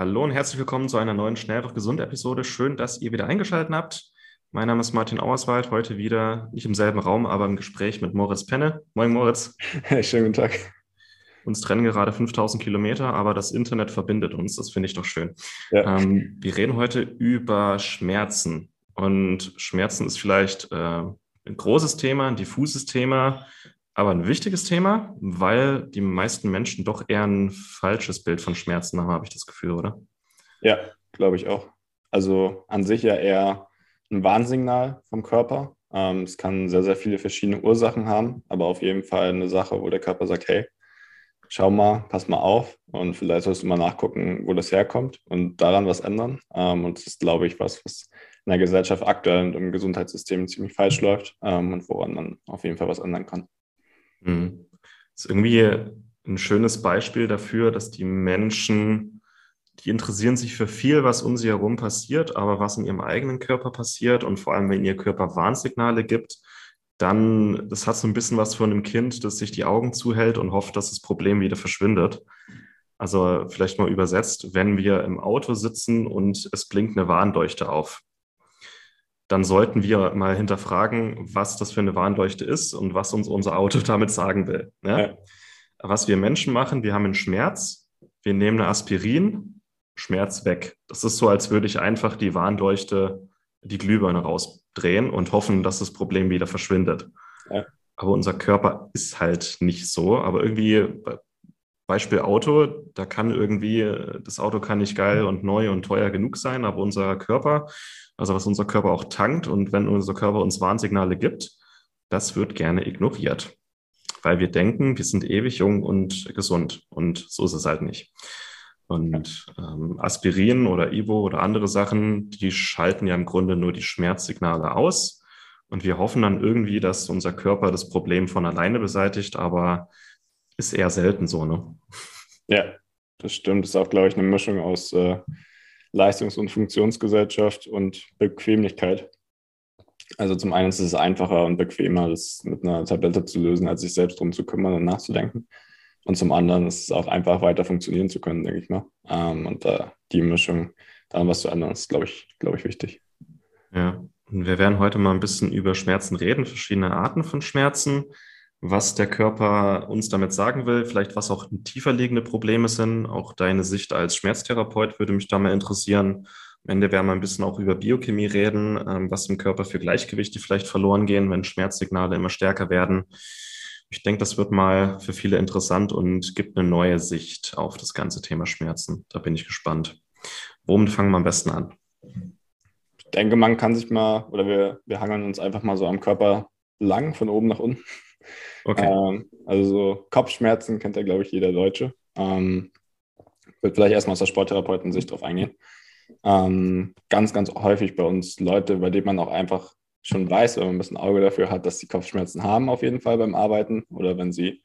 Hallo und herzlich willkommen zu einer neuen Schnell doch gesund Episode. Schön, dass ihr wieder eingeschaltet habt. Mein Name ist Martin Auerswald, heute wieder nicht im selben Raum, aber im Gespräch mit Moritz Penne. Moin Moritz. Hey, schönen guten Tag. Uns trennen gerade 5000 Kilometer, aber das Internet verbindet uns. Das finde ich doch schön. Ja. Ähm, wir reden heute über Schmerzen. Und Schmerzen ist vielleicht äh, ein großes Thema, ein diffuses Thema aber ein wichtiges Thema, weil die meisten Menschen doch eher ein falsches Bild von Schmerzen haben, habe ich das Gefühl, oder? Ja, glaube ich auch. Also an sich ja eher ein Warnsignal vom Körper. Ähm, es kann sehr, sehr viele verschiedene Ursachen haben, aber auf jeden Fall eine Sache, wo der Körper sagt, hey, schau mal, pass mal auf und vielleicht sollst du mal nachgucken, wo das herkommt und daran was ändern. Ähm, und das ist, glaube ich, was, was in der Gesellschaft aktuell und im Gesundheitssystem ziemlich falsch läuft ähm, und woran man auf jeden Fall was ändern kann. Mhm. Das ist irgendwie ein schönes Beispiel dafür, dass die Menschen, die interessieren sich für viel, was um sie herum passiert, aber was in ihrem eigenen Körper passiert und vor allem, wenn ihr Körper Warnsignale gibt, dann, das hat so ein bisschen was von einem Kind, das sich die Augen zuhält und hofft, dass das Problem wieder verschwindet. Also vielleicht mal übersetzt, wenn wir im Auto sitzen und es blinkt eine Warnleuchte auf, dann sollten wir mal hinterfragen, was das für eine Warnleuchte ist und was uns unser Auto damit sagen will. Ne? Ja. Was wir Menschen machen, wir haben einen Schmerz, wir nehmen eine Aspirin, Schmerz weg. Das ist so, als würde ich einfach die Warnleuchte, die Glühbirne rausdrehen und hoffen, dass das Problem wieder verschwindet. Ja. Aber unser Körper ist halt nicht so. Aber irgendwie, Beispiel Auto, da kann irgendwie, das Auto kann nicht geil und neu und teuer genug sein, aber unser Körper also was unser Körper auch tankt und wenn unser Körper uns Warnsignale gibt, das wird gerne ignoriert, weil wir denken, wir sind ewig jung und gesund und so ist es halt nicht. Und ähm, Aspirin oder Ivo oder andere Sachen, die schalten ja im Grunde nur die Schmerzsignale aus. Und wir hoffen dann irgendwie, dass unser Körper das Problem von alleine beseitigt, aber ist eher selten so, ne? Ja, das stimmt. Das ist auch, glaube ich, eine Mischung aus äh, Leistungs- und Funktionsgesellschaft und Bequemlichkeit. Also zum einen ist es einfacher und bequemer, das mit einer Tablette zu lösen, als sich selbst darum zu kümmern und nachzudenken. Und zum anderen ist es auch einfach weiter funktionieren zu können, denke ich mal. Ähm, und da die Mischung, daran was zu ändern, ist, glaube ich, glaube ich, wichtig. Ja, und wir werden heute mal ein bisschen über Schmerzen reden, verschiedene Arten von Schmerzen was der Körper uns damit sagen will, vielleicht was auch tiefer liegende Probleme sind. Auch deine Sicht als Schmerztherapeut würde mich da mal interessieren. Am Ende werden wir ein bisschen auch über Biochemie reden, ähm, was im Körper für Gleichgewichte vielleicht verloren gehen, wenn Schmerzsignale immer stärker werden. Ich denke, das wird mal für viele interessant und gibt eine neue Sicht auf das ganze Thema Schmerzen. Da bin ich gespannt. Womit fangen wir am besten an? Ich denke, man kann sich mal, oder wir, wir hangeln uns einfach mal so am Körper lang, von oben nach unten. Okay. Ähm, also so Kopfschmerzen kennt ja, glaube ich, jeder Deutsche. Ähm, würde vielleicht erstmal aus der Sporttherapeuten-Sicht drauf eingehen. Ähm, ganz, ganz häufig bei uns Leute, bei denen man auch einfach schon weiß, wenn man ein bisschen Auge dafür hat, dass sie Kopfschmerzen haben, auf jeden Fall beim Arbeiten oder wenn sie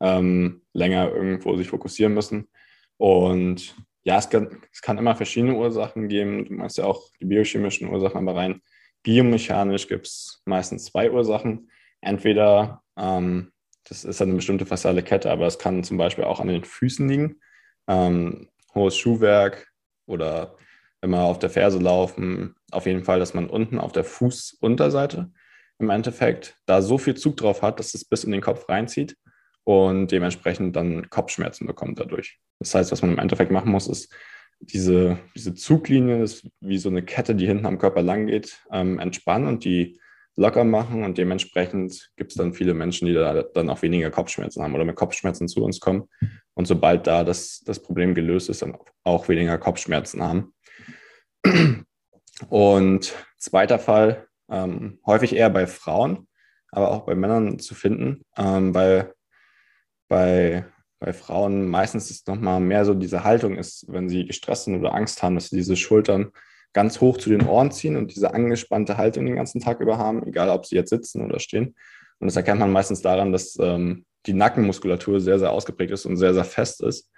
ähm, länger irgendwo sich fokussieren müssen. Und ja, es kann, es kann immer verschiedene Ursachen geben. Du meinst ja auch die biochemischen Ursachen, aber rein biomechanisch gibt es meistens zwei Ursachen. Entweder ähm, das ist eine bestimmte fasziale Kette, aber es kann zum Beispiel auch an den Füßen liegen. Ähm, hohes Schuhwerk oder wir auf der Ferse laufen, auf jeden Fall, dass man unten auf der Fußunterseite im Endeffekt da so viel Zug drauf hat, dass es bis in den Kopf reinzieht und dementsprechend dann Kopfschmerzen bekommt dadurch. Das heißt, was man im Endeffekt machen muss, ist diese, diese Zuglinie, ist wie so eine Kette, die hinten am Körper lang geht, ähm, entspannen und die locker machen und dementsprechend gibt es dann viele Menschen, die da dann auch weniger Kopfschmerzen haben oder mit Kopfschmerzen zu uns kommen und sobald da das, das Problem gelöst ist, dann auch weniger Kopfschmerzen haben. Und zweiter Fall, ähm, häufig eher bei Frauen, aber auch bei Männern zu finden, ähm, weil bei bei Frauen meistens ist nochmal mehr so diese Haltung ist, wenn sie gestresst sind oder Angst haben, dass sie diese Schultern ganz hoch zu den Ohren ziehen und diese angespannte Haltung den ganzen Tag über haben, egal ob sie jetzt sitzen oder stehen. Und das erkennt man meistens daran, dass ähm, die Nackenmuskulatur sehr, sehr ausgeprägt ist und sehr, sehr fest ist.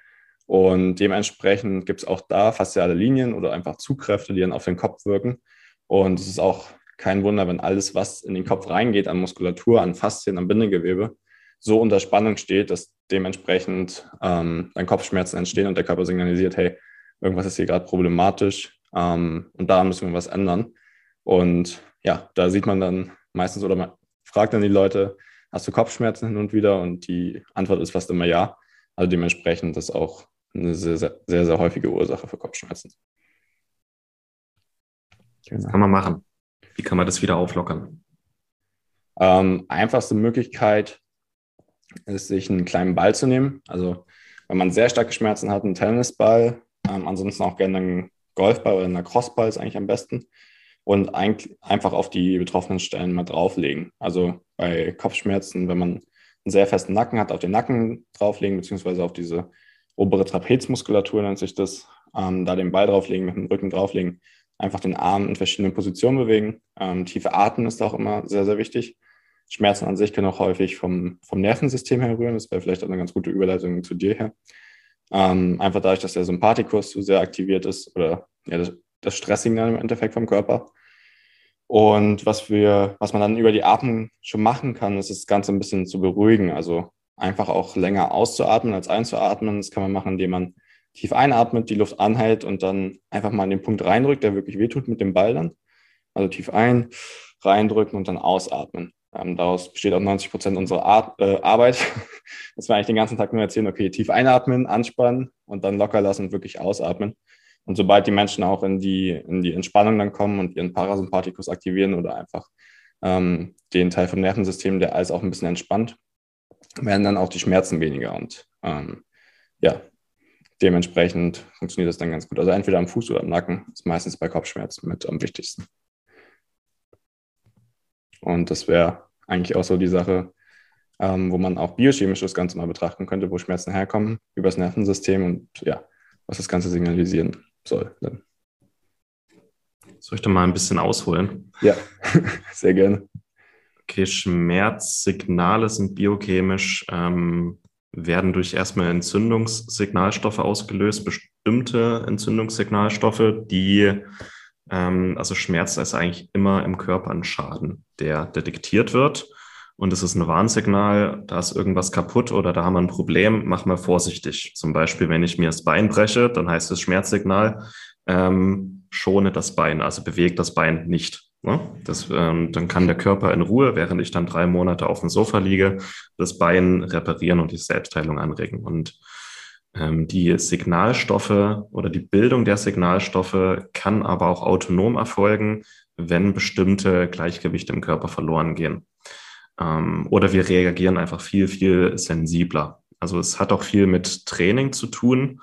Und dementsprechend gibt es auch da fasziale Linien oder einfach Zugkräfte, die dann auf den Kopf wirken. Und es ist auch kein Wunder, wenn alles, was in den Kopf reingeht, an Muskulatur, an Faszien, an Bindegewebe, so unter Spannung steht, dass dementsprechend ähm, dann Kopfschmerzen entstehen und der Körper signalisiert, hey, irgendwas ist hier gerade problematisch ähm, und da müssen wir was ändern. Und ja, da sieht man dann meistens oder man fragt dann die Leute, hast du Kopfschmerzen hin und wieder? Und die Antwort ist fast immer ja. Also dementsprechend ist auch eine sehr, sehr, sehr, sehr häufige Ursache für Kopfschmerzen. Genau. Was kann man machen? Wie kann man das wieder auflockern? Ähm, einfachste Möglichkeit ist, sich einen kleinen Ball zu nehmen. Also wenn man sehr starke Schmerzen hat, einen Tennisball, ähm, ansonsten auch gerne einen Golfball oder einen Crossball ist eigentlich am besten. Und ein, einfach auf die betroffenen Stellen mal drauflegen. Also bei Kopfschmerzen, wenn man einen sehr festen Nacken hat, auf den Nacken drauflegen, beziehungsweise auf diese obere Trapezmuskulatur nennt sich das, ähm, da den Ball drauflegen, mit dem Rücken drauflegen, einfach den Arm in verschiedenen Positionen bewegen. Ähm, tiefe Atmen ist auch immer sehr, sehr wichtig. Schmerzen an sich können auch häufig vom, vom Nervensystem herrühren. Das wäre vielleicht auch eine ganz gute Überleitung zu dir her. Ähm, einfach dadurch, dass der Sympathikus zu sehr aktiviert ist oder ja, das, das Stresssignal im Endeffekt vom Körper. Und was wir, was man dann über die Atmung schon machen kann, ist das Ganze ein bisschen zu beruhigen. Also einfach auch länger auszuatmen als einzuatmen. Das kann man machen, indem man tief einatmet, die Luft anhält und dann einfach mal in den Punkt reindrückt, der wirklich wehtut mit dem Ball dann. Also tief ein, reindrücken und dann ausatmen. Ähm, daraus besteht auch 90 Prozent unserer Ar äh, Arbeit, dass wir eigentlich den ganzen Tag nur erzählen, okay, tief einatmen, anspannen und dann locker lassen und wirklich ausatmen. Und sobald die Menschen auch in die, in die Entspannung dann kommen und ihren Parasympathikus aktivieren oder einfach ähm, den Teil vom Nervensystem, der alles auch ein bisschen entspannt, werden dann auch die Schmerzen weniger. Und ähm, ja, dementsprechend funktioniert das dann ganz gut. Also entweder am Fuß oder am Nacken ist meistens bei Kopfschmerzen mit am wichtigsten. Und das wäre eigentlich auch so die Sache, ähm, wo man auch biochemisch das Ganze mal betrachten könnte, wo Schmerzen herkommen, übers Nervensystem und ja, was das Ganze signalisieren soll. Dann. Soll ich da mal ein bisschen ausholen? Ja, sehr gerne. Okay, Schmerzsignale sind biochemisch, ähm, werden durch erstmal Entzündungssignalstoffe ausgelöst, bestimmte Entzündungssignalstoffe, die ähm, also Schmerz ist eigentlich immer im Körper ein Schaden, der detektiert wird. Und es ist ein Warnsignal, da ist irgendwas kaputt oder da haben wir ein Problem, mach mal vorsichtig. Zum Beispiel, wenn ich mir das Bein breche, dann heißt das Schmerzsignal, ähm, schone das Bein, also bewege das Bein nicht. Ne? Das, ähm, dann kann der Körper in Ruhe, während ich dann drei Monate auf dem Sofa liege, das Bein reparieren und die Selbstheilung anregen. Und die Signalstoffe oder die Bildung der Signalstoffe kann aber auch autonom erfolgen, wenn bestimmte Gleichgewichte im Körper verloren gehen. Ähm, oder wir reagieren einfach viel, viel sensibler. Also es hat auch viel mit Training zu tun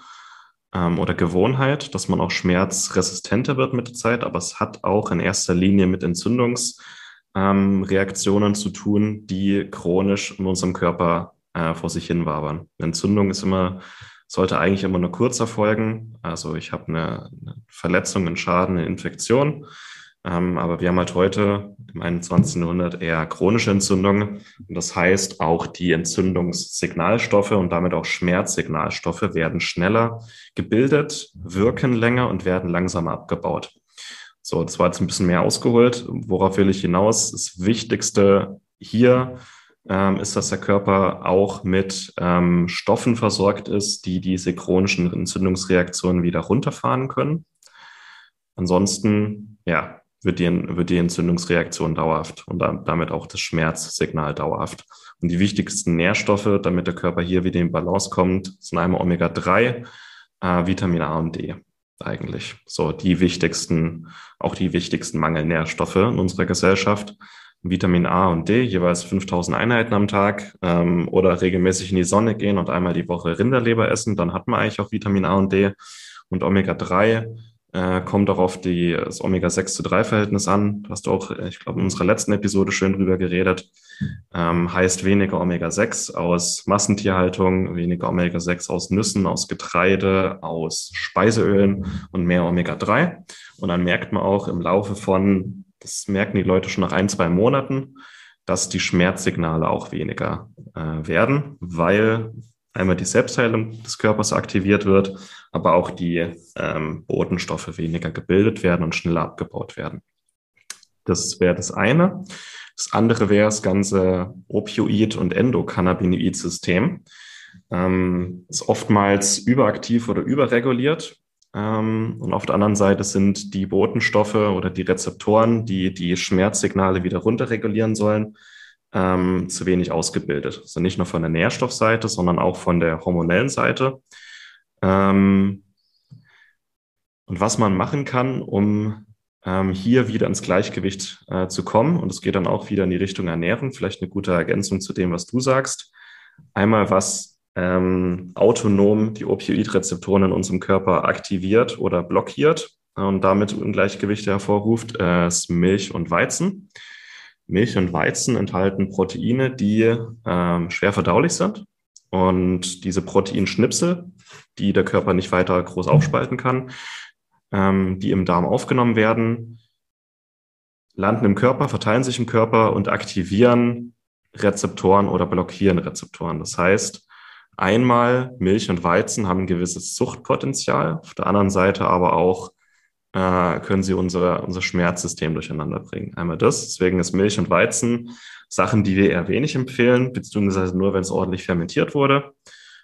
ähm, oder Gewohnheit, dass man auch schmerzresistenter wird mit der Zeit, aber es hat auch in erster Linie mit Entzündungsreaktionen zu tun, die chronisch in unserem Körper äh, vor sich hin wabern. Entzündung ist immer sollte eigentlich immer nur kurz erfolgen. Also ich habe eine, eine Verletzung, einen Schaden, eine Infektion. Ähm, aber wir haben halt heute im 21. Jahrhundert eher chronische Entzündungen. Und das heißt, auch die Entzündungssignalstoffe und damit auch Schmerzsignalstoffe werden schneller gebildet, wirken länger und werden langsamer abgebaut. So, das war jetzt ein bisschen mehr ausgeholt. Worauf will ich hinaus? Das Wichtigste hier ähm, ist, dass der Körper auch mit ähm, Stoffen versorgt ist, die diese chronischen Entzündungsreaktionen wieder runterfahren können. Ansonsten, ja, wird die, wird die Entzündungsreaktion dauerhaft und damit auch das Schmerzsignal dauerhaft. Und die wichtigsten Nährstoffe, damit der Körper hier wieder in Balance kommt, sind einmal Omega-3, äh, Vitamin A und D eigentlich. So die wichtigsten, auch die wichtigsten Mangelnährstoffe in unserer Gesellschaft. Vitamin A und D, jeweils 5000 Einheiten am Tag ähm, oder regelmäßig in die Sonne gehen und einmal die Woche Rinderleber essen, dann hat man eigentlich auch Vitamin A und D und Omega-3 äh, kommt auch auf die, das Omega-6 zu 3-Verhältnis an. Du hast auch, ich glaube, in unserer letzten Episode schön drüber geredet. Ähm, heißt weniger Omega-6 aus Massentierhaltung, weniger Omega-6 aus Nüssen, aus Getreide, aus Speiseölen und mehr Omega-3. Und dann merkt man auch im Laufe von, das merken die Leute schon nach ein, zwei Monaten, dass die Schmerzsignale auch weniger äh, werden, weil einmal die Selbstheilung des Körpers aktiviert wird, aber auch die ähm, Botenstoffe weniger gebildet werden und schneller abgebaut werden. Das wäre das eine. Das andere wäre das ganze Opioid- und Endokannabinoid-System. Ähm, ist oftmals überaktiv oder überreguliert. Ähm, und auf der anderen Seite sind die Botenstoffe oder die Rezeptoren, die die Schmerzsignale wieder runterregulieren sollen, ähm, zu wenig ausgebildet. Also nicht nur von der Nährstoffseite, sondern auch von der hormonellen Seite. Ähm, und was man machen kann, um ähm, hier wieder ins Gleichgewicht äh, zu kommen, und es geht dann auch wieder in die Richtung Ernährung, vielleicht eine gute Ergänzung zu dem, was du sagst. Einmal, was ähm, autonom die Opioidrezeptoren in unserem Körper aktiviert oder blockiert und damit Ungleichgewichte hervorruft, äh, ist Milch und Weizen. Milch und Weizen enthalten Proteine, die ähm, schwer verdaulich sind. Und diese Proteinschnipsel, die der Körper nicht weiter groß aufspalten kann, ähm, die im Darm aufgenommen werden, landen im Körper, verteilen sich im Körper und aktivieren Rezeptoren oder blockieren Rezeptoren. Das heißt, einmal Milch und Weizen haben ein gewisses Suchtpotenzial, auf der anderen Seite aber auch äh, können sie unser, unser Schmerzsystem durcheinander bringen. Einmal das, deswegen ist Milch und Weizen Sachen, die wir eher wenig empfehlen, beziehungsweise nur, wenn es ordentlich fermentiert wurde.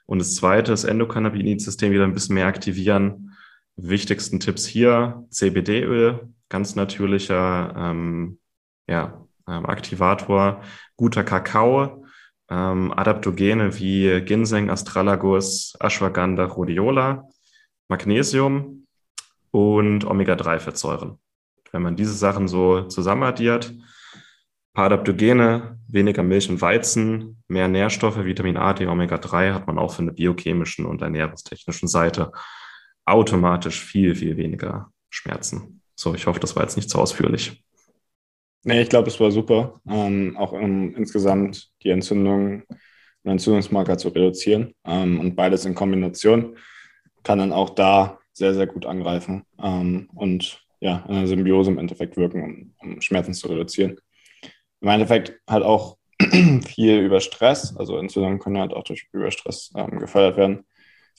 Und das zweite, das Endokannabinoid-System wieder ein bisschen mehr aktivieren. Wichtigsten Tipps hier, CBD-Öl, ganz natürlicher ähm, ja, ähm, Aktivator, guter Kakao, ähm, Adaptogene wie Ginseng, Astragalus, Ashwagandha, Rhodiola, Magnesium, und Omega-3-Fettsäuren. Wenn man diese Sachen so zusammenaddiert, paar Adaptogene, weniger Milch und Weizen, mehr Nährstoffe, Vitamin A, D, Omega-3, hat man auch von der biochemischen und ernährungstechnischen Seite automatisch viel, viel weniger Schmerzen. So, ich hoffe, das war jetzt nicht zu ausführlich. Nee, ich glaube, es war super, ähm, auch um insgesamt die Entzündung und Entzündungsmarker zu reduzieren. Ähm, und beides in Kombination kann dann auch da sehr, sehr gut angreifen ähm, und ja, in einer Symbiose im Endeffekt wirken, um, um Schmerzen zu reduzieren. Im Endeffekt halt auch viel über Stress, also Entzündungen können halt auch durch Überstress ähm, gefördert werden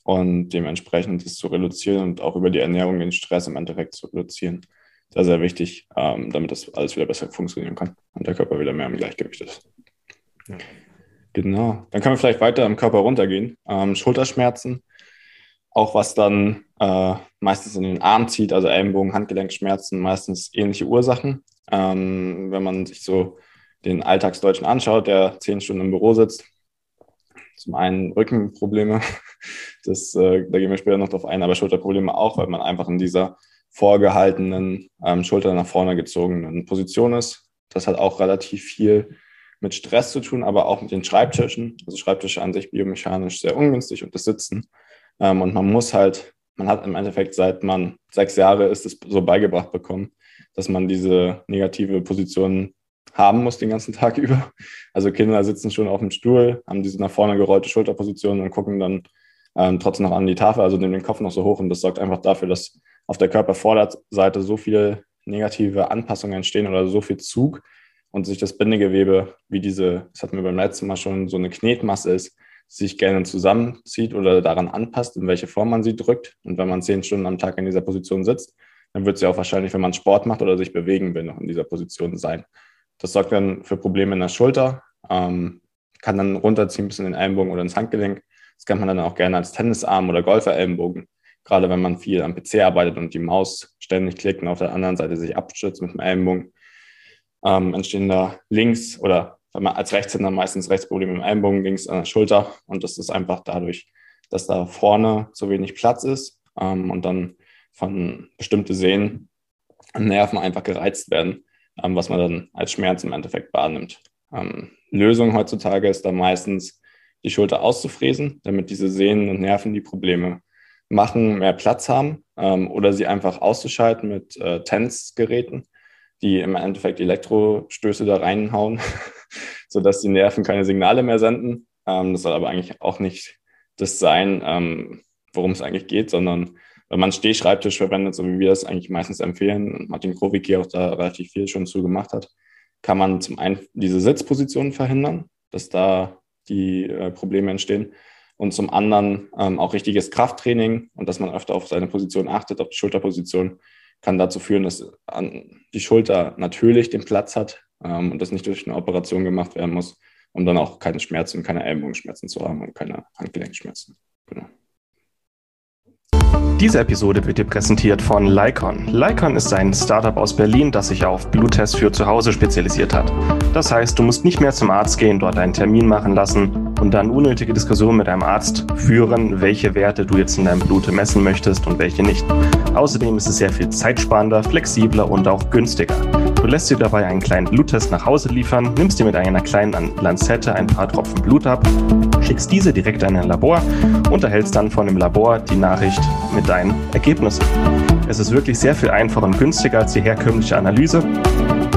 und dementsprechend das zu reduzieren und auch über die Ernährung den Stress im Endeffekt zu reduzieren. Sehr, sehr wichtig, ähm, damit das alles wieder besser funktionieren kann und der Körper wieder mehr im Gleichgewicht ist. Ja. Genau. Dann können wir vielleicht weiter im Körper runtergehen. Ähm, Schulterschmerzen auch was dann äh, meistens in den Arm zieht, also Ellenbogen, Handgelenkschmerzen, meistens ähnliche Ursachen. Ähm, wenn man sich so den Alltagsdeutschen anschaut, der zehn Stunden im Büro sitzt, zum einen Rückenprobleme, das, äh, da gehen wir später noch drauf ein, aber Schulterprobleme auch, weil man einfach in dieser vorgehaltenen, ähm, Schulter nach vorne gezogenen Position ist. Das hat auch relativ viel mit Stress zu tun, aber auch mit den Schreibtischen. Also Schreibtische an sich biomechanisch sehr ungünstig und das Sitzen ähm, und man muss halt, man hat im Endeffekt, seit man sechs Jahre ist, es so beigebracht bekommen, dass man diese negative Position haben muss den ganzen Tag über. Also Kinder sitzen schon auf dem Stuhl, haben diese nach vorne gerollte Schulterposition und gucken dann ähm, trotzdem noch an die Tafel, also nehmen den Kopf noch so hoch und das sorgt einfach dafür, dass auf der Körpervorderseite so viele negative Anpassungen entstehen oder so viel Zug und sich das Bindegewebe, wie diese, das hatten wir beim letzten Mal schon, so eine Knetmasse ist, sich gerne zusammenzieht oder daran anpasst, in welche Form man sie drückt. Und wenn man zehn Stunden am Tag in dieser Position sitzt, dann wird sie auch wahrscheinlich, wenn man Sport macht oder sich bewegen will, noch in dieser Position sein. Das sorgt dann für Probleme in der Schulter, ähm, kann dann runterziehen bis in den Ellenbogen oder ins Handgelenk. Das kann man dann auch gerne als Tennisarm oder Golferellenbogen, gerade wenn man viel am PC arbeitet und die Maus ständig klickt und auf der anderen Seite sich abstützt mit dem Ellenbogen, ähm, entstehen da links oder weil man als Rechtshänder meistens Rechtsprobleme im Ellenbogen, links an der Schulter. Und das ist einfach dadurch, dass da vorne zu wenig Platz ist ähm, und dann von bestimmte Sehnen und Nerven einfach gereizt werden, ähm, was man dann als Schmerz im Endeffekt wahrnimmt. Ähm, Lösung heutzutage ist da meistens, die Schulter auszufräsen, damit diese Sehnen und Nerven, die Probleme machen, mehr Platz haben ähm, oder sie einfach auszuschalten mit äh, TENS-Geräten, die im Endeffekt Elektrostöße da reinhauen, sodass die Nerven keine Signale mehr senden. Ähm, das soll aber eigentlich auch nicht das sein, ähm, worum es eigentlich geht, sondern wenn man Stehschreibtisch verwendet, so wie wir das eigentlich meistens empfehlen, und Martin Krowicki auch da relativ viel schon zu gemacht hat, kann man zum einen diese Sitzposition verhindern, dass da die äh, Probleme entstehen und zum anderen ähm, auch richtiges Krafttraining und dass man öfter auf seine Position achtet, auf die Schulterposition, kann dazu führen, dass die Schulter natürlich den Platz hat ähm, und das nicht durch eine Operation gemacht werden muss, um dann auch keine Schmerzen, keine Ellenbogenschmerzen zu haben und keine Handgelenkschmerzen. Genau. Diese Episode wird dir präsentiert von Lycon. Lycon ist ein Startup aus Berlin, das sich auf Bluttests für zu Hause spezialisiert hat. Das heißt, du musst nicht mehr zum Arzt gehen, dort einen Termin machen lassen und dann unnötige Diskussionen mit deinem Arzt führen, welche Werte du jetzt in deinem Blut messen möchtest und welche nicht. Außerdem ist es sehr viel zeitsparender, flexibler und auch günstiger. Du lässt dir dabei einen kleinen Bluttest nach Hause liefern, nimmst dir mit einer kleinen Lanzette ein paar Tropfen Blut ab, schickst diese direkt in ein Labor und erhältst dann von dem Labor die Nachricht mit deinen Ergebnissen. Es ist wirklich sehr viel einfacher und günstiger als die herkömmliche Analyse.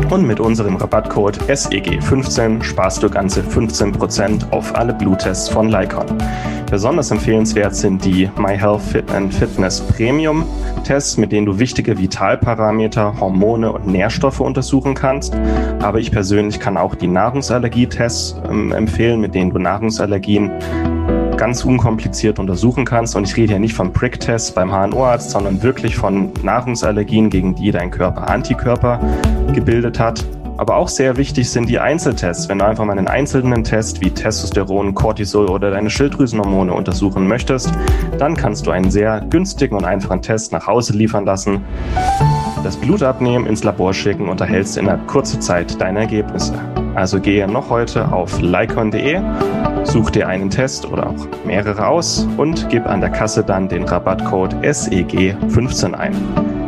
Und mit unserem Rabattcode SEG15 sparst du ganze 15% auf alle Bluttests von Lycon. Besonders empfehlenswert sind die MyHealth Fit and Fitness Premium Tests, mit denen du wichtige Vitalparameter, Hormone und Nährstoffe untersuchen kannst. Aber ich persönlich kann auch die Nahrungsallergietests ähm, empfehlen, mit denen du Nahrungsallergien ganz unkompliziert untersuchen kannst. Und ich rede hier nicht von Prick-Tests beim HNO-Arzt, sondern wirklich von Nahrungsallergien, gegen die dein Körper Antikörper gebildet hat. Aber auch sehr wichtig sind die Einzeltests. Wenn du einfach mal einen einzelnen Test wie Testosteron, Cortisol oder deine Schilddrüsenhormone untersuchen möchtest, dann kannst du einen sehr günstigen und einfachen Test nach Hause liefern lassen, das Blut abnehmen, ins Labor schicken und erhältst in einer kurzen Zeit deine Ergebnisse. Also gehe noch heute auf lycon.de, such dir einen Test oder auch mehrere aus und gib an der Kasse dann den Rabattcode SEG15 ein.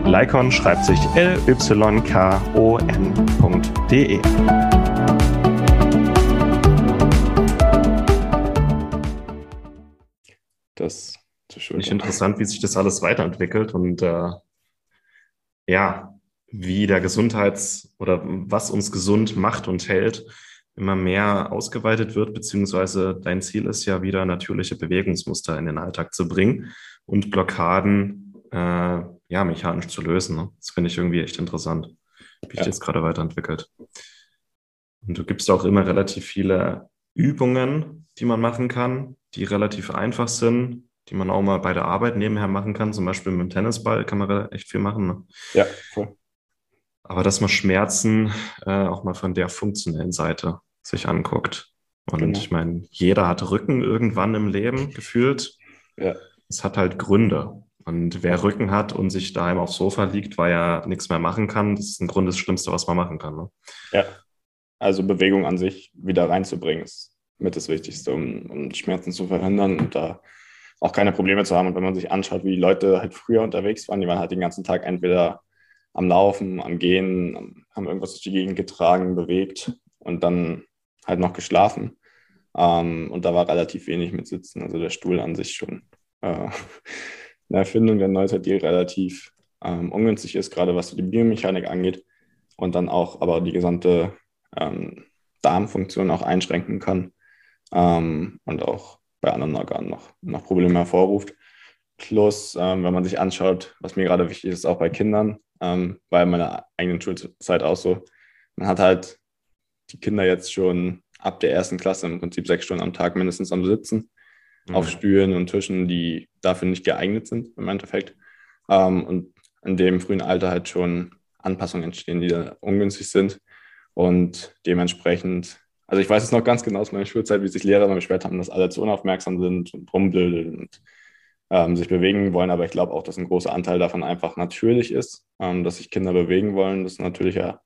Lycon schreibt sich L-Y-K-O-N.de. Das ist nicht interessant, wie sich das alles weiterentwickelt und äh, ja, wie der Gesundheits- oder was uns gesund macht und hält, immer mehr ausgeweitet wird, beziehungsweise dein Ziel ist ja wieder natürliche Bewegungsmuster in den Alltag zu bringen und Blockaden äh, ja mechanisch zu lösen. Ne? Das finde ich irgendwie echt interessant, wie sich ja. das gerade weiterentwickelt. Und du gibst auch immer relativ viele Übungen, die man machen kann, die relativ einfach sind, die man auch mal bei der Arbeit nebenher machen kann. Zum Beispiel mit dem Tennisball kann man echt viel machen. Ne? Ja, voll. Aber dass man Schmerzen äh, auch mal von der funktionellen Seite sich anguckt. Und genau. ich meine, jeder hat Rücken irgendwann im Leben gefühlt. Ja. Es hat halt Gründe. Und wer Rücken hat und sich daheim aufs Sofa liegt, weil er nichts mehr machen kann, das ist im Grunde das Schlimmste, was man machen kann. Ne? Ja. Also Bewegung an sich wieder reinzubringen, ist mit das Wichtigste, um, um Schmerzen zu verhindern und da auch keine Probleme zu haben. Und wenn man sich anschaut, wie die Leute halt früher unterwegs waren, die waren halt den ganzen Tag entweder am Laufen, am Gehen, haben irgendwas durch die Gegend getragen, bewegt und dann halt noch geschlafen. Ähm, und da war relativ wenig mit Sitzen. Also der Stuhl an sich schon äh, eine Erfindung der Neuzeit, die relativ ähm, ungünstig ist, gerade was die Biomechanik angeht und dann auch aber die gesamte ähm, Darmfunktion auch einschränken kann ähm, und auch bei anderen Organen noch, noch Probleme hervorruft. Plus, ähm, wenn man sich anschaut, was mir gerade wichtig ist, auch bei Kindern, ähm, bei meiner eigenen Schulzeit auch so, man hat halt die Kinder jetzt schon ab der ersten Klasse im Prinzip sechs Stunden am Tag mindestens am Sitzen, mhm. auf Stühlen und Tischen, die dafür nicht geeignet sind im Endeffekt. Ähm, und in dem frühen Alter halt schon Anpassungen entstehen, die da ungünstig sind. Und dementsprechend also ich weiß es noch ganz genau aus meiner Schulzeit, wie sich Lehrer immer beschwert haben, dass alle zu unaufmerksam sind und rumblödeln und ähm, sich bewegen wollen. Aber ich glaube auch, dass ein großer Anteil davon einfach natürlich ist, ähm, dass sich Kinder bewegen wollen, dass natürlicher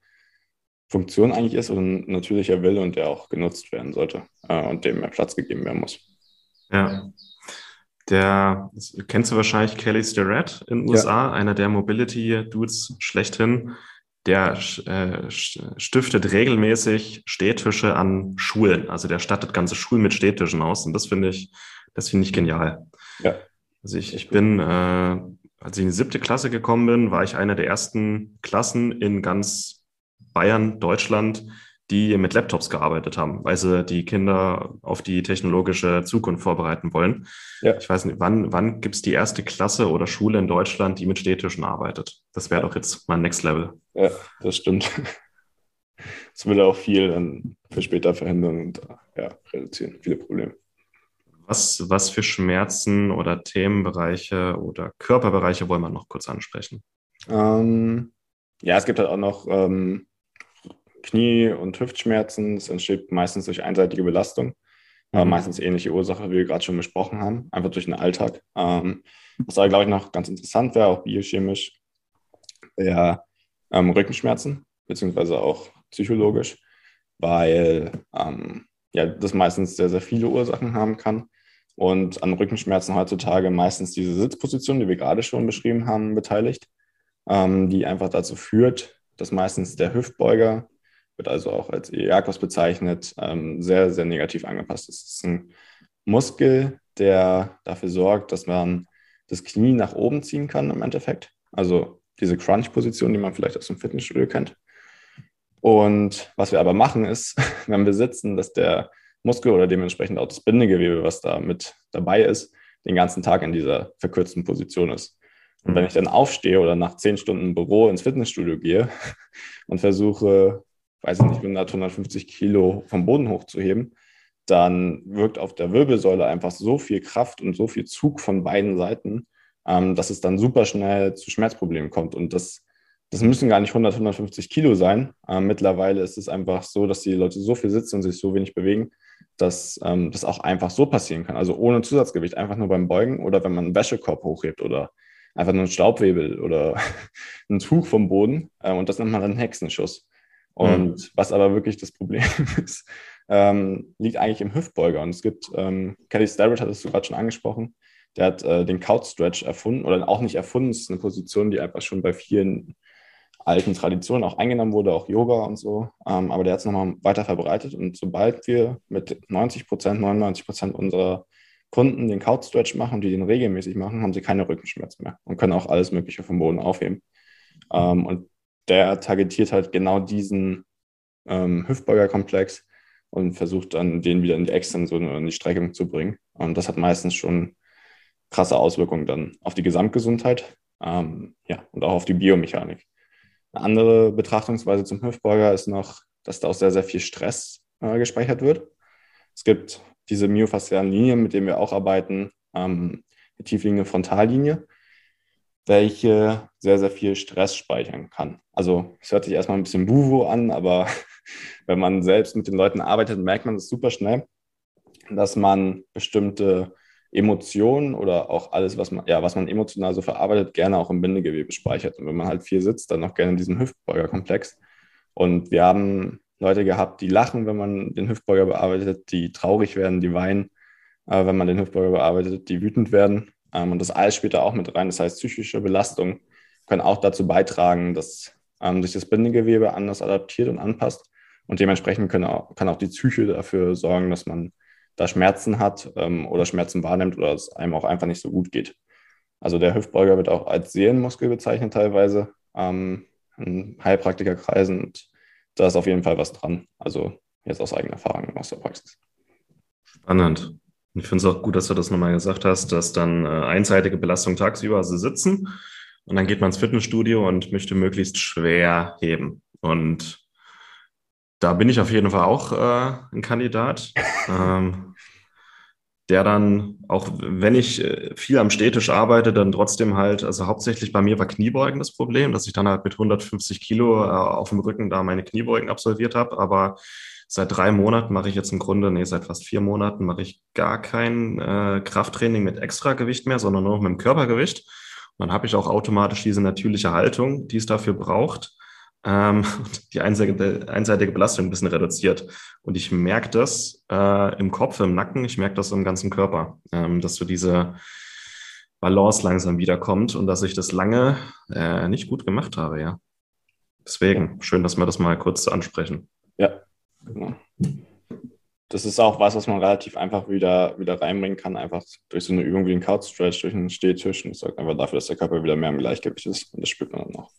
Funktion eigentlich ist und ein natürlicher Wille und der auch genutzt werden sollte äh, und dem mehr Platz gegeben werden muss. Ja. Der, kennst du wahrscheinlich Kelly Starrett in den USA, ja. einer der Mobility-Dudes schlechthin der äh, stiftet regelmäßig Stehtische an Schulen. Also der stattet ganze Schulen mit Stehtischen aus. Und das finde ich, das finde ich genial. Ja. Also ich, ich bin, äh, als ich in die siebte Klasse gekommen bin, war ich einer der ersten Klassen in ganz Bayern, Deutschland, die mit Laptops gearbeitet haben, weil sie die Kinder auf die technologische Zukunft vorbereiten wollen. Ja. Ich weiß nicht, wann, wann gibt es die erste Klasse oder Schule in Deutschland, die mit Städtischen arbeitet? Das wäre doch jetzt mal Next Level. Ja, das stimmt. Das würde auch viel dann für später verhindern und ja, reduzieren, viele Probleme. Was, was für Schmerzen oder Themenbereiche oder Körperbereiche wollen wir noch kurz ansprechen? Ähm, ja, es gibt halt auch noch ähm, Knie- und Hüftschmerzen. Das entsteht meistens durch einseitige Belastung. Mhm. meistens ähnliche Ursache, wie wir gerade schon besprochen haben, einfach durch den Alltag. Ähm, was aber, glaube ich, noch ganz interessant wäre, auch biochemisch, wäre ähm, Rückenschmerzen, beziehungsweise auch psychologisch, weil ähm, ja, das meistens sehr, sehr viele Ursachen haben kann. Und an Rückenschmerzen heutzutage meistens diese Sitzposition, die wir gerade schon beschrieben haben, beteiligt, ähm, die einfach dazu führt, dass meistens der Hüftbeuger, wird also auch als Iliakos bezeichnet, ähm, sehr, sehr negativ angepasst. Es ist ein Muskel, der dafür sorgt, dass man das Knie nach oben ziehen kann im Endeffekt. Also diese Crunch-Position, die man vielleicht aus dem Fitnessstudio kennt. Und was wir aber machen ist, wenn wir sitzen, dass der Muskel oder dementsprechend auch das Bindegewebe, was da mit dabei ist, den ganzen Tag in dieser verkürzten Position ist. Und wenn ich dann aufstehe oder nach zehn Stunden im Büro ins Fitnessstudio gehe und versuche, weiß ich nicht, 100, 150 Kilo vom Boden hochzuheben, dann wirkt auf der Wirbelsäule einfach so viel Kraft und so viel Zug von beiden Seiten, ähm, dass es dann super schnell zu Schmerzproblemen kommt. Und das das müssen gar nicht 100, 150 Kilo sein. Ähm, mittlerweile ist es einfach so, dass die Leute so viel sitzen und sich so wenig bewegen, dass ähm, das auch einfach so passieren kann. Also ohne Zusatzgewicht, einfach nur beim Beugen oder wenn man einen Wäschekorb hochhebt oder einfach nur einen Staubwebel oder ein Tuch vom Boden. Äh, und das nennt man dann Hexenschuss. Und mhm. was aber wirklich das Problem ist, ähm, liegt eigentlich im Hüftbeuger. Und es gibt, ähm, Kelly Starrett hat es gerade schon angesprochen, der hat äh, den Couch Stretch erfunden oder auch nicht erfunden, es ist eine Position, die einfach schon bei vielen alten Traditionen auch eingenommen wurde, auch Yoga und so. Ähm, aber der hat es nochmal weiter verbreitet. Und sobald wir mit 90 Prozent, 99 Prozent unserer Kunden den Couch Stretch machen, die den regelmäßig machen, haben sie keine Rückenschmerzen mehr und können auch alles Mögliche vom Boden aufheben. Ähm, und der targetiert halt genau diesen ähm, Hüftbeugerkomplex und versucht dann den wieder in die Extension oder in die Streckung zu bringen. Und das hat meistens schon krasse Auswirkungen dann auf die Gesamtgesundheit ähm, ja, und auch auf die Biomechanik. Eine andere Betrachtungsweise zum Hüftbeuger ist noch, dass da auch sehr, sehr viel Stress äh, gespeichert wird. Es gibt diese myofaszialen Linien, mit denen wir auch arbeiten, ähm, die tiefliegende Frontallinie, welche sehr, sehr viel Stress speichern kann. Also es hört sich erstmal ein bisschen buvo an, aber wenn man selbst mit den Leuten arbeitet, merkt man das super schnell, dass man bestimmte Emotionen oder auch alles, was man, ja, was man emotional so verarbeitet, gerne auch im Bindegewebe speichert. Und wenn man halt viel sitzt, dann auch gerne in diesem Hüftbeugerkomplex. Und wir haben Leute gehabt, die lachen, wenn man den Hüftbeuger bearbeitet, die traurig werden, die weinen, äh, wenn man den Hüftbeuger bearbeitet, die wütend werden. Ähm, und das alles spielt da auch mit rein. Das heißt, psychische Belastungen können auch dazu beitragen, dass ähm, sich das Bindegewebe anders adaptiert und anpasst. Und dementsprechend kann auch die Psyche dafür sorgen, dass man da Schmerzen hat ähm, oder Schmerzen wahrnimmt oder es einem auch einfach nicht so gut geht. Also der Hüftbeuger wird auch als Seelenmuskel bezeichnet teilweise ähm, in Heilpraktikerkreisen und da ist auf jeden Fall was dran. Also jetzt aus eigener Erfahrung aus der Praxis. Spannend. Ich finde es auch gut, dass du das nochmal gesagt hast, dass dann äh, einseitige Belastung tagsüber also sitzen und dann geht man ins Fitnessstudio und möchte möglichst schwer heben. Und da bin ich auf jeden Fall auch äh, ein Kandidat, ähm, der dann, auch wenn ich äh, viel am Städtisch arbeite, dann trotzdem halt, also hauptsächlich bei mir war Kniebeugen das Problem, dass ich dann halt mit 150 Kilo äh, auf dem Rücken da meine Kniebeugen absolviert habe. Aber seit drei Monaten mache ich jetzt im Grunde, nee, seit fast vier Monaten mache ich gar kein äh, Krafttraining mit Extragewicht mehr, sondern nur noch mit dem Körpergewicht. Und dann habe ich auch automatisch diese natürliche Haltung, die es dafür braucht ähm, die einseitige, einseitige Belastung ein bisschen reduziert. Und ich merke das äh, im Kopf, im Nacken, ich merke das im ganzen Körper, ähm, dass so diese Balance langsam wiederkommt und dass ich das lange äh, nicht gut gemacht habe, ja. Deswegen, schön, dass wir das mal kurz ansprechen. Ja, genau. das ist auch was, was man relativ einfach wieder, wieder reinbringen kann, einfach durch so eine Übung wie ein Couch Stretch, durch einen Stehtisch. Und das sorgt einfach dafür, dass der Körper wieder mehr im Gleichgewicht ist. Und das spürt man dann auch.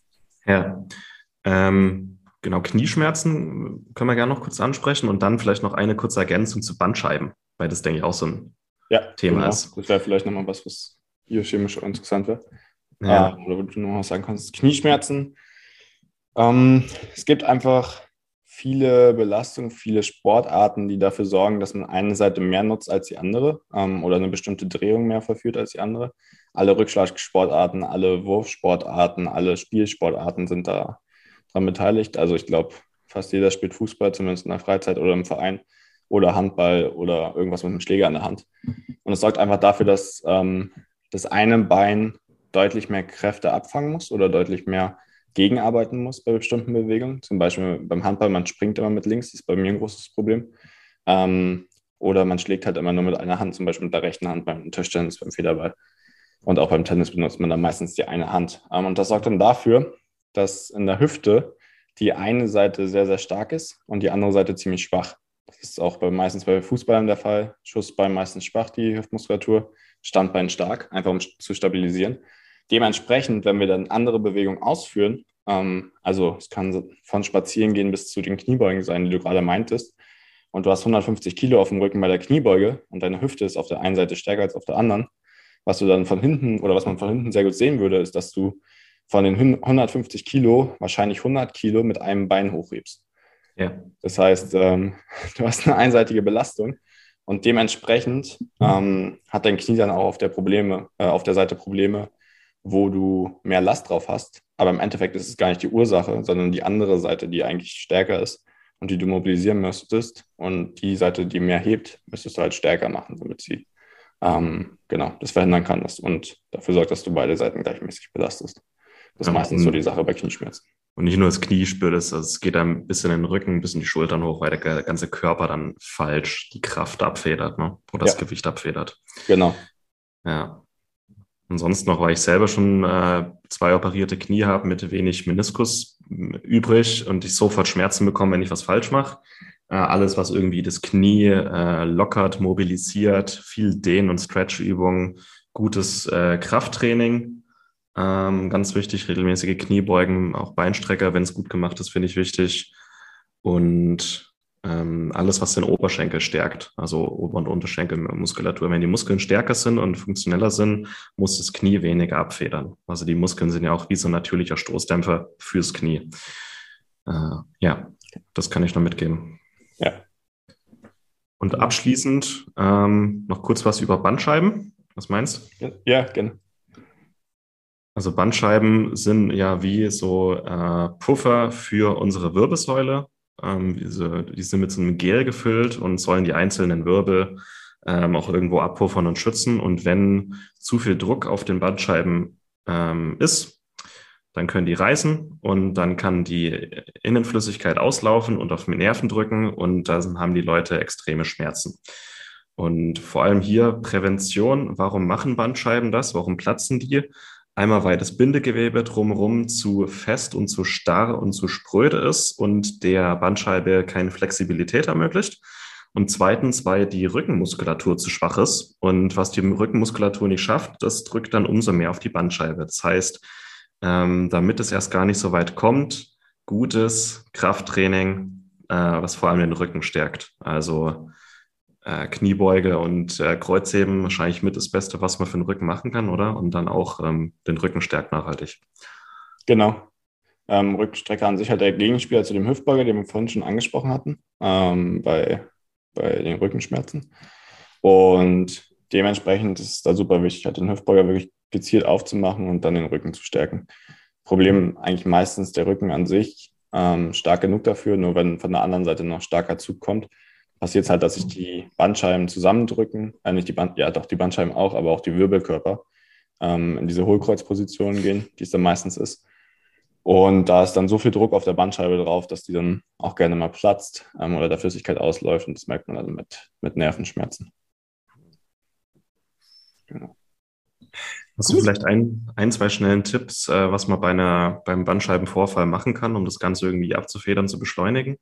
Ja. Ähm, genau, Knieschmerzen können wir gerne noch kurz ansprechen und dann vielleicht noch eine kurze Ergänzung zu Bandscheiben, weil das, denke ich, auch so ein ja, Thema genau. ist. Das wäre vielleicht nochmal was, was biochemisch interessant wäre. Ja. Äh, oder wo du noch was sagen kannst. Knieschmerzen. Ähm, es gibt einfach viele Belastungen, viele Sportarten, die dafür sorgen, dass man eine Seite mehr nutzt als die andere ähm, oder eine bestimmte Drehung mehr verführt als die andere. Alle Rückschlagsportarten, alle Wurfsportarten, alle Spielsportarten sind da dran beteiligt. Also ich glaube, fast jeder spielt Fußball, zumindest in der Freizeit oder im Verein oder Handball oder irgendwas mit einem Schläger in der Hand. Und es sorgt einfach dafür, dass ähm, das eine Bein deutlich mehr Kräfte abfangen muss oder deutlich mehr gegenarbeiten muss bei bestimmten Bewegungen. Zum Beispiel beim Handball, man springt immer mit links, das ist bei mir ein großes Problem. Ähm, oder man schlägt halt immer nur mit einer Hand, zum Beispiel mit der rechten Hand beim Tischtennis, beim Federball. Und auch beim Tennis benutzt man dann meistens die eine Hand. Ähm, und das sorgt dann dafür, dass in der Hüfte die eine Seite sehr, sehr stark ist und die andere Seite ziemlich schwach. Das ist auch bei, meistens bei Fußballern der Fall. Schussbein meistens schwach, die Hüftmuskulatur. Standbein stark, einfach um zu stabilisieren. Dementsprechend, wenn wir dann andere Bewegungen ausführen, ähm, also es kann von Spazieren gehen bis zu den Kniebeugen sein, die du gerade meintest, und du hast 150 Kilo auf dem Rücken bei der Kniebeuge und deine Hüfte ist auf der einen Seite stärker als auf der anderen, was du dann von hinten oder was man von hinten sehr gut sehen würde, ist, dass du von den 150 Kilo wahrscheinlich 100 Kilo mit einem Bein hochhebst. Ja. Das heißt, ähm, du hast eine einseitige Belastung und dementsprechend ähm, hat dein Knie dann auch auf der Probleme, äh, auf der Seite Probleme, wo du mehr Last drauf hast. Aber im Endeffekt ist es gar nicht die Ursache, sondern die andere Seite, die eigentlich stärker ist und die du mobilisieren müsstest. Und die Seite, die mehr hebt, müsstest du halt stärker machen, damit sie ähm, genau das verhindern kann und dafür sorgt, dass du beide Seiten gleichmäßig belastest. Das ist ja, meistens so die Sache bei Knieschmerzen. Und nicht nur das Knie spürt es, also es geht dann ein bisschen in den Rücken, ein bisschen die Schultern hoch, weil der ganze Körper dann falsch die Kraft abfedert ne? oder das Gewicht abfedert. Genau. Ja. Ansonsten noch, weil ich selber schon äh, zwei operierte Knie habe mit wenig Meniskus übrig und ich sofort Schmerzen bekomme, wenn ich was falsch mache. Äh, alles, was irgendwie das Knie äh, lockert, mobilisiert, viel Dehn- und Stretch-Übungen, gutes äh, Krafttraining. Ähm, ganz wichtig, regelmäßige Kniebeugen, auch Beinstrecker, wenn es gut gemacht ist, finde ich wichtig. Und ähm, alles, was den Oberschenkel stärkt, also Ober- und Unterschenkelmuskulatur. Wenn die Muskeln stärker sind und funktioneller sind, muss das Knie weniger abfedern. Also die Muskeln sind ja auch wie so ein natürlicher Stoßdämpfer fürs Knie. Äh, ja, das kann ich noch mitgeben. Ja. Und abschließend ähm, noch kurz was über Bandscheiben. Was meinst du? Ja, gerne. Also Bandscheiben sind ja wie so äh, Puffer für unsere Wirbelsäule ähm, diese, die sind mit so einem Gel gefüllt und sollen die einzelnen Wirbel ähm, auch irgendwo abpuffern und schützen. Und wenn zu viel Druck auf den Bandscheiben ähm, ist, dann können die reißen und dann kann die Innenflüssigkeit auslaufen und auf die Nerven drücken und da haben die Leute extreme Schmerzen. Und vor allem hier Prävention. Warum machen Bandscheiben das? Warum platzen die? Einmal, weil das Bindegewebe drumherum zu fest und zu starr und zu spröde ist und der Bandscheibe keine Flexibilität ermöglicht. Und zweitens, weil die Rückenmuskulatur zu schwach ist. Und was die Rückenmuskulatur nicht schafft, das drückt dann umso mehr auf die Bandscheibe. Das heißt, ähm, damit es erst gar nicht so weit kommt, gutes Krafttraining, äh, was vor allem den Rücken stärkt. Also äh, Kniebeuge und äh, Kreuzheben wahrscheinlich mit das Beste, was man für den Rücken machen kann, oder? Und dann auch ähm, den Rücken stärkt nachhaltig. Genau. Ähm, Rückenstrecker an sich hat der Gegenspieler zu dem Hüftbeuger, den wir vorhin schon angesprochen hatten, ähm, bei, bei den Rückenschmerzen. Und dementsprechend ist es da super wichtig, halt den Hüftbeuger wirklich gezielt aufzumachen und dann den Rücken zu stärken. Problem eigentlich meistens der Rücken an sich, ähm, stark genug dafür, nur wenn von der anderen Seite noch starker Zug kommt, passiert es halt, dass sich die Bandscheiben zusammendrücken, äh, nicht die Band, ja doch die Bandscheiben auch, aber auch die Wirbelkörper ähm, in diese Hohlkreuzposition gehen, die es dann meistens ist. Und da ist dann so viel Druck auf der Bandscheibe drauf, dass die dann auch gerne mal platzt ähm, oder der Flüssigkeit ausläuft und das merkt man dann mit, mit Nervenschmerzen. Genau. Hast du vielleicht ein, ein, zwei schnellen Tipps, äh, was man bei einer, beim Bandscheibenvorfall machen kann, um das Ganze irgendwie abzufedern, zu beschleunigen?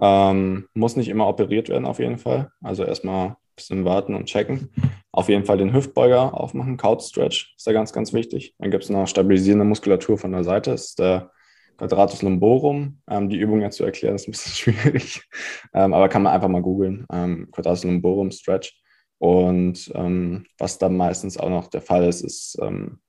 Ähm, muss nicht immer operiert werden, auf jeden Fall. Also erstmal ein bisschen warten und checken. Auf jeden Fall den Hüftbeuger aufmachen, Couch Stretch ist da ganz, ganz wichtig. Dann gibt es noch stabilisierende Muskulatur von der Seite, das ist der Quadratus lumborum. Ähm, die Übung jetzt zu erklären ist ein bisschen schwierig, ähm, aber kann man einfach mal googeln. Ähm, Quadratus lumborum Stretch. Und ähm, was dann meistens auch noch der Fall ist, ist ähm,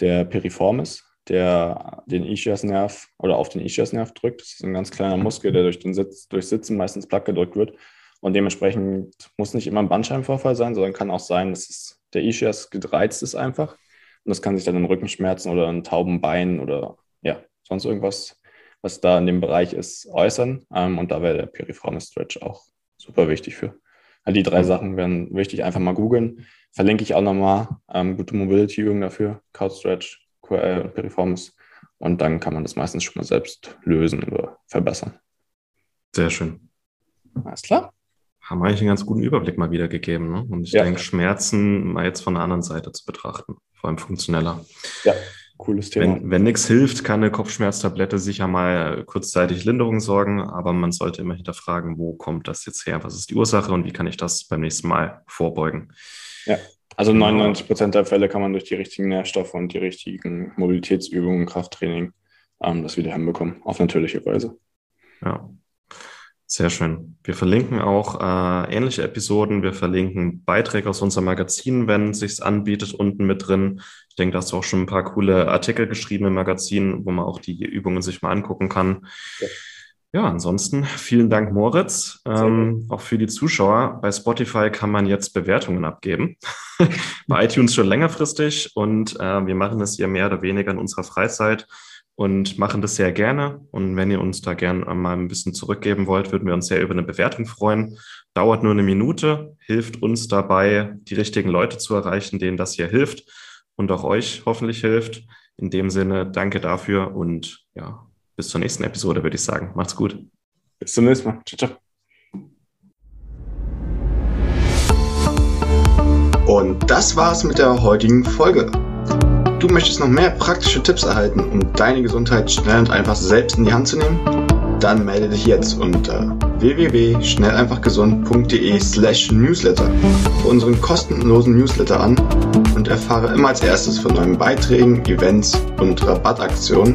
der Piriformis, der den Ischiasnerv oder auf den Ischiasnerv drückt. Das ist ein ganz kleiner Muskel, der durch den Sitz, durch Sitzen meistens platt gedrückt wird. Und dementsprechend muss nicht immer ein Bandscheibenvorfall sein, sondern kann auch sein, dass es, der Ischias gereizt ist einfach. Und das kann sich dann in Rückenschmerzen oder in tauben Beinen oder ja, sonst irgendwas, was da in dem Bereich ist, äußern. Ähm, und da wäre der Piriformis Stretch auch super wichtig für. Also die drei Sachen wären wichtig, einfach mal googeln. Verlinke ich auch nochmal ähm, gute Mobility-Übungen dafür, Couch Stretch, QL und Piriformis. Und dann kann man das meistens schon mal selbst lösen oder verbessern. Sehr schön. Alles klar. Haben eigentlich einen ganz guten Überblick mal wieder gegeben. Ne? Und ich ja. denke, Schmerzen mal jetzt von der anderen Seite zu betrachten, vor allem funktioneller. Ja, cooles Thema. Wenn, wenn nichts hilft, kann eine Kopfschmerztablette sicher mal kurzzeitig Linderung sorgen, aber man sollte immer hinterfragen, wo kommt das jetzt her? Was ist die Ursache und wie kann ich das beim nächsten Mal vorbeugen? Ja, also 99 genau. Prozent der Fälle kann man durch die richtigen Nährstoffe und die richtigen Mobilitätsübungen, Krafttraining ähm, das wieder hinbekommen, auf natürliche Weise. Ja, sehr schön. Wir verlinken auch äh, ähnliche Episoden. Wir verlinken Beiträge aus unserem Magazin, wenn es sich anbietet, unten mit drin. Ich denke, da hast du auch schon ein paar coole Artikel geschrieben im Magazin, wo man auch die Übungen sich mal angucken kann. Ja. Ja, ansonsten vielen Dank, Moritz. Ähm, auch für die Zuschauer. Bei Spotify kann man jetzt Bewertungen abgeben. Bei iTunes schon längerfristig und äh, wir machen das hier mehr oder weniger in unserer Freizeit und machen das sehr gerne. Und wenn ihr uns da gerne mal ein bisschen zurückgeben wollt, würden wir uns sehr über eine Bewertung freuen. Dauert nur eine Minute, hilft uns dabei, die richtigen Leute zu erreichen, denen das hier hilft und auch euch hoffentlich hilft. In dem Sinne, danke dafür und ja, bis zur nächsten Episode, würde ich sagen. Macht's gut. Bis zum nächsten Mal. Ciao, ciao. Und das war's mit der heutigen Folge. Du möchtest noch mehr praktische Tipps erhalten, um deine Gesundheit schnell und einfach selbst in die Hand zu nehmen? Dann melde dich jetzt unter www.schnelleinfachgesund.de slash newsletter für unseren kostenlosen Newsletter an und erfahre immer als erstes von neuen Beiträgen, Events und Rabattaktionen.